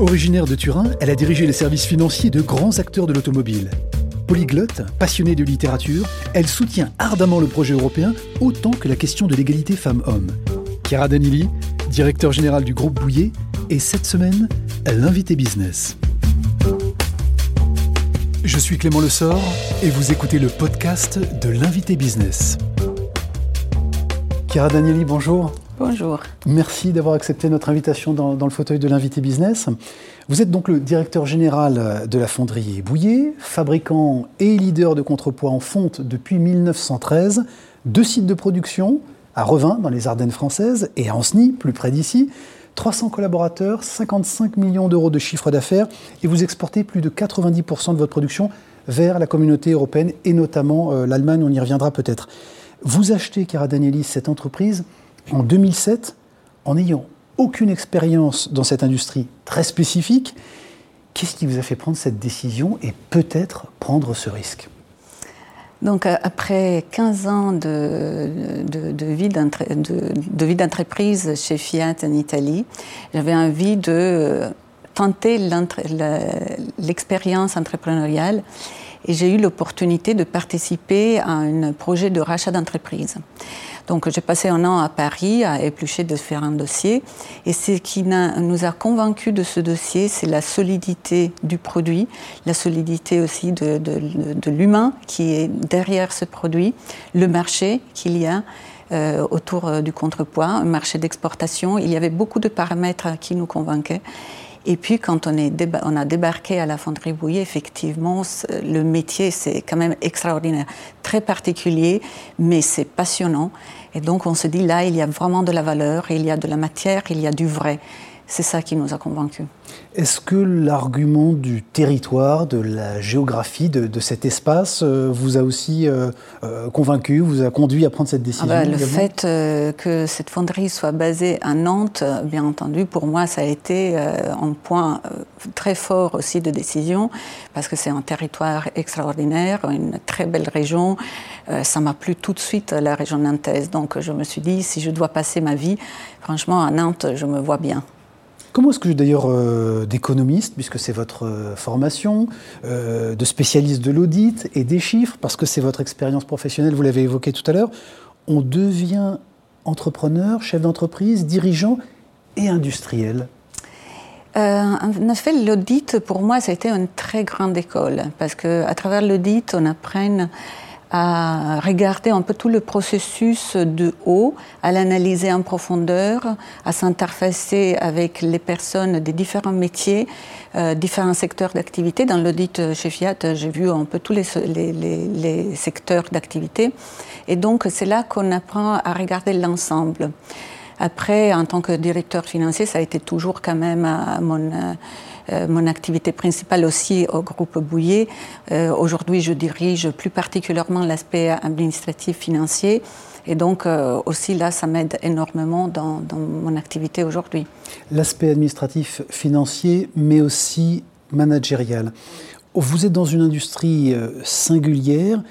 Originaire de Turin, elle a dirigé les services financiers de grands acteurs de l'automobile. Polyglotte, passionnée de littérature, elle soutient ardemment le projet européen autant que la question de l'égalité femmes-hommes. Chiara Danili, directeur général du groupe Bouillet, est cette semaine l'invité business. Je suis Clément Lessort et vous écoutez le podcast de l'invité business. Chiara Danieli, bonjour. Bonjour. Merci d'avoir accepté notre invitation dans, le fauteuil de l'invité business. Vous êtes donc le directeur général de la fonderie Bouillet, fabricant et leader de contrepoids en fonte depuis 1913, deux sites de production, à Revin, dans les Ardennes françaises, et à Ancenis, plus près d'ici. 300 collaborateurs, 55 millions d'euros de chiffre d'affaires, et vous exportez plus de 90% de votre production vers la communauté européenne, et notamment euh, l'Allemagne, on y reviendra peut-être. Vous achetez, Cara Danielis, cette entreprise en 2007 en n'ayant aucune expérience dans cette industrie très spécifique. Qu'est-ce qui vous a fait prendre cette décision et peut-être prendre ce risque? Donc après 15 ans de, de, vie d'entreprise chez Fiat en Italie, j'avais envie de tenter l'expérience entrepreneuriale et j'ai eu l'opportunité de participer à un projet de rachat d'entreprise. Donc j'ai passé un an à Paris à éplucher différents dossiers. Et ce qui nous a convaincus de ce dossier, c'est la solidité du produit, la solidité aussi de, l'humain qui est derrière ce produit, le marché qu'il y a. Euh, autour euh, du contrepoids, un marché d'exportation. Il y avait beaucoup de paramètres qui nous convainquaient. Et puis, quand on, a débarqué à la fonderie Bouillet, effectivement, le métier, c'est quand même extraordinaire, très particulier, mais c'est passionnant. Et donc, on se dit, là, il y a vraiment de la valeur, il y a de la matière, il y a du vrai. C'est ça qui nous a convaincus. Est-ce que l'argument du territoire, de la géographie, de, cet espace euh, vous a aussi euh, euh, convaincu, vous a conduit à prendre cette décision ah bah, Le fait que cette fonderie soit basée à Nantes, bien entendu, pour moi, ça a été un point très fort aussi de décision, parce que c'est un territoire extraordinaire, une très belle région. ça m'a plu tout de suite, la région nantaise. Donc je me suis dit, si je dois passer ma vie, franchement, à Nantes, je me vois bien. Comment est-ce que d'ailleurs euh, d'économiste, puisque c'est votre euh, formation, euh, de spécialiste de l'audit et des chiffres, parce que c'est votre expérience professionnelle, vous l'avez évoqué tout à l'heure, on devient entrepreneur, chef d'entreprise, dirigeant et industriel? En effet, l'audit, pour moi, ça a été une très grande école, parce qu'à travers l'audit, on apprend à regarder un peu tout le processus de haut, à l'analyser en profondeur, à s'interfacer avec les personnes des différents métiers, euh, différents secteurs d'activité. Dans l'audit chez Fiat, j'ai vu un peu tous les, les, les, les secteurs d'activité. Et donc, c'est là qu'on apprend à regarder l'ensemble. Après, en tant que directeur financier, ça a été toujours quand même mon... Euh, euh, mon activité principale aussi au groupe Bouillet. Euh, aujourd'hui, je dirige plus particulièrement l'aspect administratif financier. Et donc euh, aussi là, ça m'aide énormément dans, mon activité aujourd'hui. L'aspect administratif financier, mais aussi managérial. Vous êtes dans une industrie singulière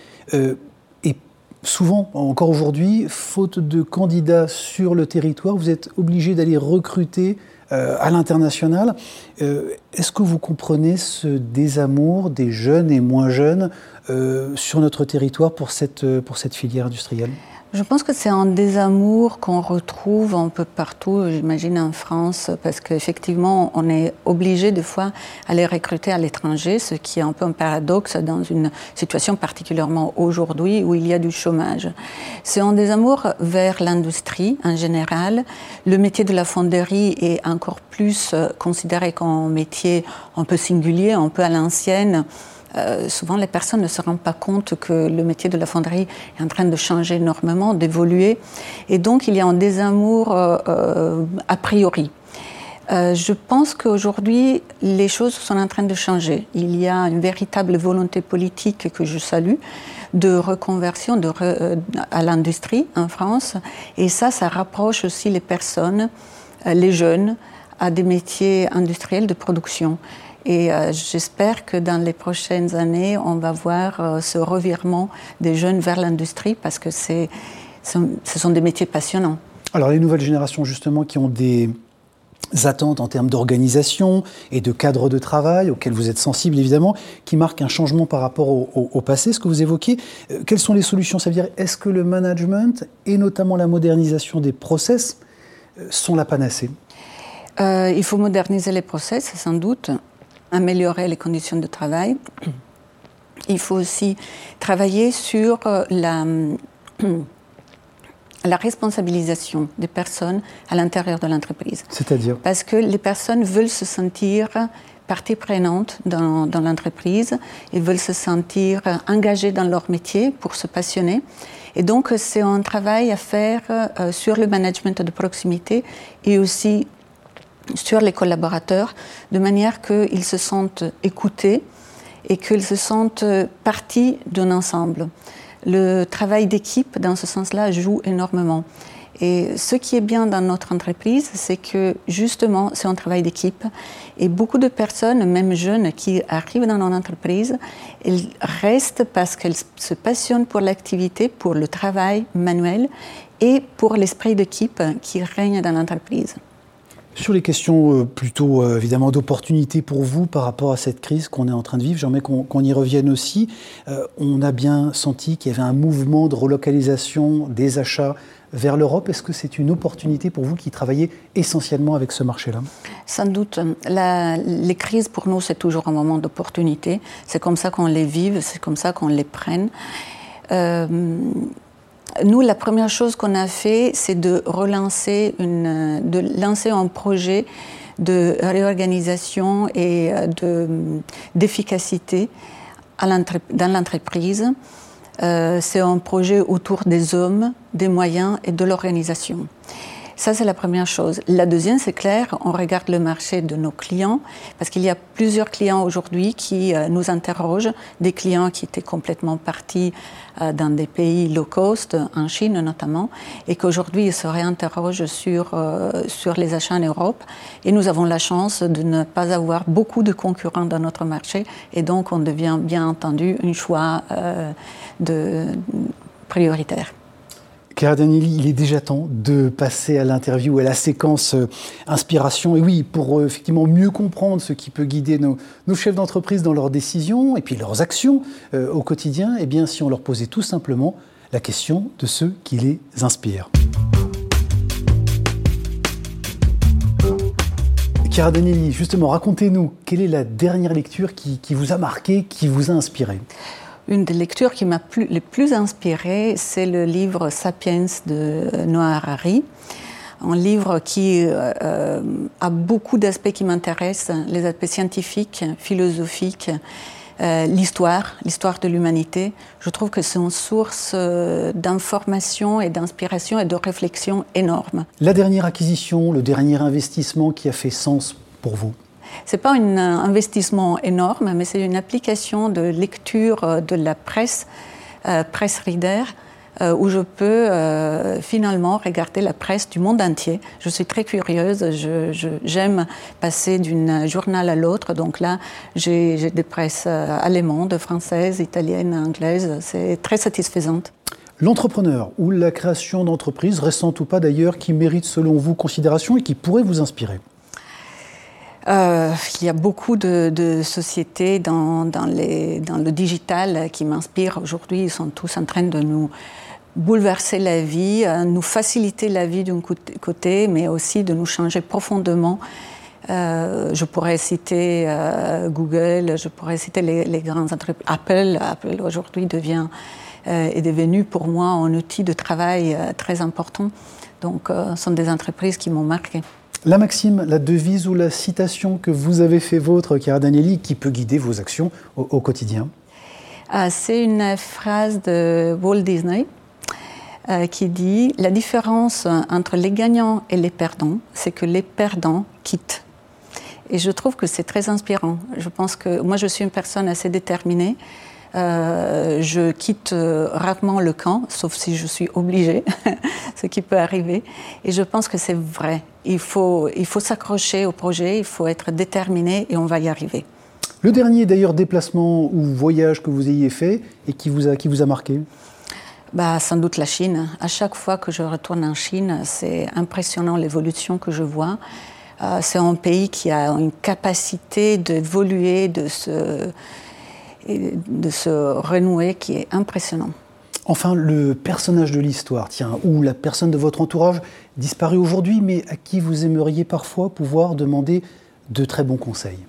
souvent, encore aujourd'hui, faute de candidats sur le territoire, vous êtes obligé d'aller recruter euh, à l'international. Euh, est-ce que vous comprenez ce désamour des jeunes et moins jeunes euh, sur notre territoire pour cette, pour cette filière industrielle? Je pense que c'est un désamour qu'on retrouve un peu partout, j'imagine en France, parce qu'effectivement, on est obligé des fois à les recruter à l'étranger, ce qui est un peu un paradoxe dans une situation particulièrement aujourd'hui où il y a du chômage. C'est un désamour vers l'industrie en général. Le métier de la fonderie est encore plus considéré comme un métier un peu singulier, un peu à l'ancienne. Euh, souvent les personnes ne se rendent pas compte que le métier de la fonderie est en train de changer énormément, d'évoluer. Et donc il y a un désamour euh, euh, a priori. je pense qu'aujourd'hui, les choses sont en train de changer. Il y a une véritable volonté politique que je salue de reconversion à l'industrie en France. Et ça, ça rapproche aussi les personnes, les jeunes, à des métiers industriels de production. Et euh, j'espère que dans les prochaines années, on va voir euh, ce revirement des jeunes vers l'industrie parce que ce sont des métiers passionnants. Alors les nouvelles générations justement qui ont des attentes en termes d'organisation et de cadre de travail auxquels vous êtes sensible évidemment, qui marquent un changement par rapport au, passé, ce que vous évoquez. Euh, quelles sont les solutions? Ça veut dire, est-ce que le management et notamment la modernisation des process sont la panacée? Euh, Il faut moderniser les process, sans doute, améliorer les conditions de travail. Il faut aussi travailler sur la la responsabilisation des personnes à l'intérieur de l'entreprise. C'est-à-dire Parce que les personnes veulent se sentir partie prenante dans, dans l'entreprise, ils veulent se sentir engagées dans leur métier pour se passionner. Et donc, c'est un travail à faire euh, sur le management de proximité et aussi sur les collaborateurs, de manière qu'ils se sentent écoutés et qu'ils se sentent partie d'un ensemble le travail d'équipe, dans ce sens-là, joue énormément. Et ce qui est bien dans notre entreprise, c'est que justement, c'est un travail d'équipe. Et beaucoup de personnes, même jeunes, qui arrivent dans notre entreprise, elles restent parce qu'elles se passionnent pour l'activité, pour le travail manuel et pour l'esprit d'équipe qui règne dans l'entreprise. Sur les questions euh, plutôt euh, évidemment d'opportunité pour vous par rapport à cette crise qu'on est en train de vivre, j'aimerais qu'on y revienne aussi. Euh, on a bien senti qu'il y avait un mouvement de relocalisation des achats vers l'Europe. Est-ce que c'est une opportunité pour vous qui travaillez essentiellement avec ce marché-là? Sans doute. les crises, pour nous, c'est toujours un moment d'opportunité. C'est comme ça qu'on les vive, c'est comme ça qu'on les prenne. Nous, la première chose qu'on a fait, c'est de relancer une, de lancer un projet de réorganisation et d'efficacité dans l'entreprise. Euh, c'est un projet autour des hommes, des moyens et de l'organisation. Ça, c'est la première chose. La deuxième, c'est clair, on regarde le marché de nos clients, parce qu'il y a plusieurs clients aujourd'hui qui euh, nous interrogent, des clients qui étaient complètement partis euh, dans des pays low cost, en Chine notamment, et qu'aujourd'hui ils se réinterrogent sur, euh, sur les achats en Europe. Et nous avons la chance de ne pas avoir beaucoup de concurrents dans notre marché, et donc on devient bien entendu un choix de, prioritaire. Clara Danieli, il est déjà temps de passer à l'interview, à la séquence euh, inspiration. Et oui, pour euh, effectivement mieux comprendre ce qui peut guider nos, chefs d'entreprise dans leurs décisions et puis leurs actions euh, au quotidien, eh bien, si on leur posait tout simplement la question de ceux qui les inspirent. Chiara Danieli, justement, racontez-nous, quelle est la dernière lecture qui vous a marqué, qui vous a inspiré? Une des lectures qui m'a plus, le plus inspirée, c'est le livre Sapiens de Noah Harari. Un livre qui euh, euh, a beaucoup d'aspects qui m'intéressent, les aspects scientifiques, philosophiques, euh, l'histoire, l'histoire de l'humanité. Je trouve que c'est une source d'information et d'inspiration et de réflexion énorme. La dernière acquisition, le dernier investissement qui a fait sens pour vous? Ce n'est pas un investissement énorme, mais c'est une application de lecture euh, de la presse, euh, presse reader, euh, où je peux finalement regarder la presse du monde entier. Je suis très curieuse, j'aime passer d'une journal à l'autre. Donc là, j'ai des presses allemandes, françaises, italiennes, anglaises. C'est très satisfaisant. L'entrepreneur ou la création d'entreprise, récente ou pas d'ailleurs, qui mérite selon vous considération et qui pourrait vous inspirer? Euh, il y a beaucoup de, sociétés dans, le digital qui m'inspirent aujourd'hui. Ils sont tous en train de nous bouleverser la vie, euh, nous faciliter la vie d'un côté, mais aussi de nous changer profondément. Euh, je pourrais citer Google, je pourrais citer les, les grandes entreprises. Apple, Apple aujourd'hui est devenu pour moi un outil de travail très important. Donc, ce sont des entreprises qui m'ont marqué. La maxime, la devise ou la citation que vous avez fait vôtre, Chiara Danieli, qui peut guider vos actions au, quotidien ah, C'est une phrase de Walt Disney euh, qui dit La différence entre les gagnants et les perdants, c'est que les perdants quittent. Et je trouve que c'est très inspirant. Je pense que moi, je suis une personne assez déterminée. Euh, je quitte euh, rarement le camp, sauf si je suis obligée, ce qui peut arriver. Et je pense que c'est vrai. Il faut, il faut s'accrocher au projet, il faut être déterminé et on va y arriver. Le dernier d'ailleurs déplacement ou voyage que vous ayez fait et qui vous a, qui vous a marqué? Bah, Sans doute la Chine. À chaque fois que je retourne en Chine, c'est impressionnant l'évolution que je vois. c'est un pays qui a une capacité d'évoluer, de se, de se renouer qui est impressionnant. Enfin, le personnage de l'histoire, tiens, ou la personne de votre entourage disparu aujourd'hui, mais à qui vous aimeriez parfois pouvoir demander de très bons conseils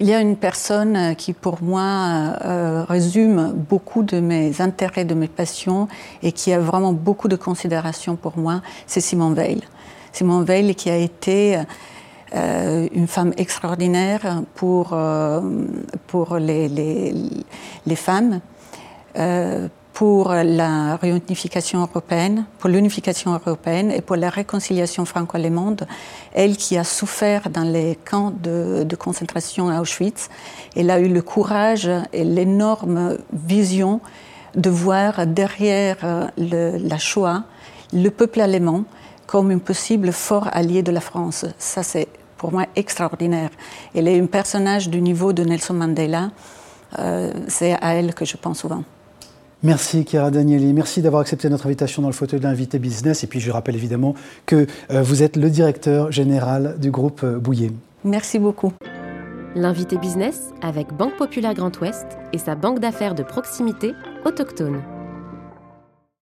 il y a une personne qui, pour moi, euh, résume beaucoup de mes intérêts, de mes passions et qui a vraiment beaucoup de considération pour moi, c'est Simone Veil. Simone Veil qui a été euh, une femme extraordinaire pour, euh, pour les, les, femmes, pour la réunification européenne, pour l'unification européenne et pour la réconciliation franco-allemande. Elle qui a souffert dans les camps de, concentration à Auschwitz, elle a eu le courage et l'énorme vision de voir derrière la Shoah le peuple allemand comme un possible fort allié de la France. Ça, c'est pour moi extraordinaire. Elle est un personnage du niveau de Nelson Mandela. Euh, c'est à elle que je pense souvent. Merci Chiara Danieli, merci d'avoir accepté notre invitation dans le fauteuil de l'invité business. Et puis je rappelle évidemment que euh, vous êtes le directeur général du groupe euh, Bouillet. Merci beaucoup. L'invité business avec Banque Populaire Grand Ouest et sa banque d'affaires de proximité autochtone.